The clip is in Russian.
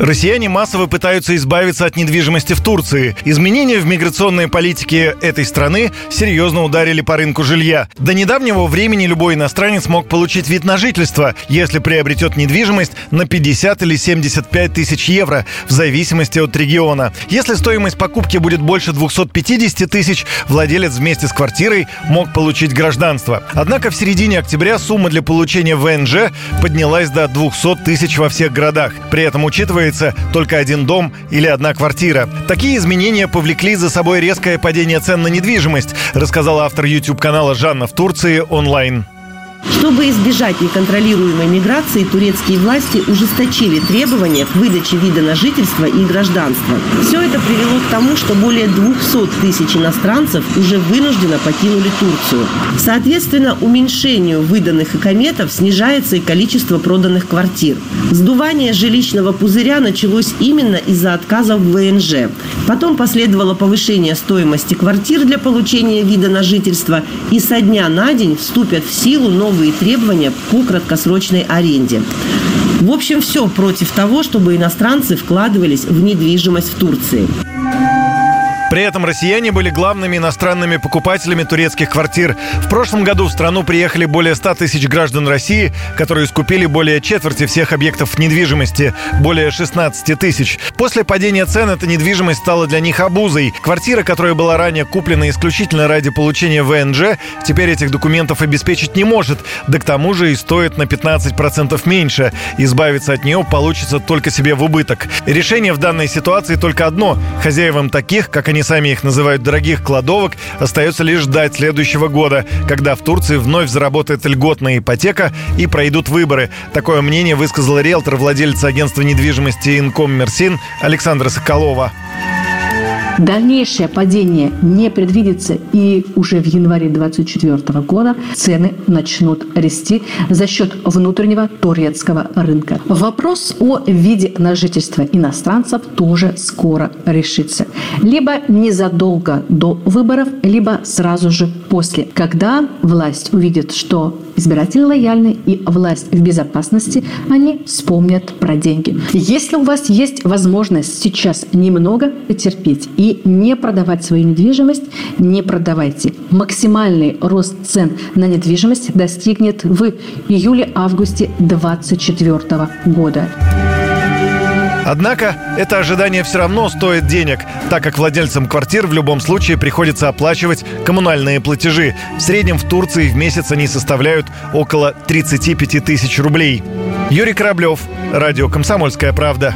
Россияне массово пытаются избавиться от недвижимости в Турции. Изменения в миграционной политике этой страны серьезно ударили по рынку жилья. До недавнего времени любой иностранец мог получить вид на жительство, если приобретет недвижимость на 50 или 75 тысяч евро, в зависимости от региона. Если стоимость покупки будет больше 250 тысяч, владелец вместе с квартирой мог получить гражданство. Однако в середине октября сумма для получения ВНЖ поднялась до 200 тысяч во всех городах. При этом, учитывая оказывается только один дом или одна квартира. Такие изменения повлекли за собой резкое падение цен на недвижимость, рассказала автор YouTube-канала «Жанна в Турции» онлайн. Чтобы избежать неконтролируемой миграции, турецкие власти ужесточили требования к выдаче вида на жительство и гражданство. Все это привело к тому, что более 200 тысяч иностранцев уже вынужденно покинули Турцию. Соответственно, уменьшению выданных экометов снижается и количество проданных квартир. Сдувание жилищного пузыря началось именно из-за отказов в ВНЖ. Потом последовало повышение стоимости квартир для получения вида на жительство, и со дня на день вступят в силу новые новые требования по краткосрочной аренде. В общем, все против того, чтобы иностранцы вкладывались в недвижимость в Турции. При этом россияне были главными иностранными покупателями турецких квартир. В прошлом году в страну приехали более 100 тысяч граждан России, которые скупили более четверти всех объектов недвижимости, более 16 тысяч. После падения цен эта недвижимость стала для них обузой. Квартира, которая была ранее куплена исключительно ради получения ВНЖ, теперь этих документов обеспечить не может, да к тому же и стоит на 15% меньше. Избавиться от нее получится только себе в убыток. Решение в данной ситуации только одно. Хозяевам таких, как они они сами их называют дорогих кладовок, остается лишь ждать следующего года, когда в Турции вновь заработает льготная ипотека и пройдут выборы. Такое мнение высказал риэлтор, владелец агентства недвижимости Инком Мерсин Александра Соколова. Дальнейшее падение не предвидится, и уже в январе 2024 года цены начнут расти за счет внутреннего турецкого рынка. Вопрос о виде на жительство иностранцев тоже скоро решится. Либо незадолго до выборов, либо сразу же после, когда власть увидит, что избиратели лояльны и власть в безопасности, они вспомнят про деньги. Если у вас есть возможность сейчас немного потерпеть и не продавать свою недвижимость, не продавайте. Максимальный рост цен на недвижимость достигнет в июле-августе 2024 года. Однако это ожидание все равно стоит денег, так как владельцам квартир в любом случае приходится оплачивать коммунальные платежи. В среднем в Турции в месяц они составляют около 35 тысяч рублей. Юрий Кораблев, Радио «Комсомольская правда».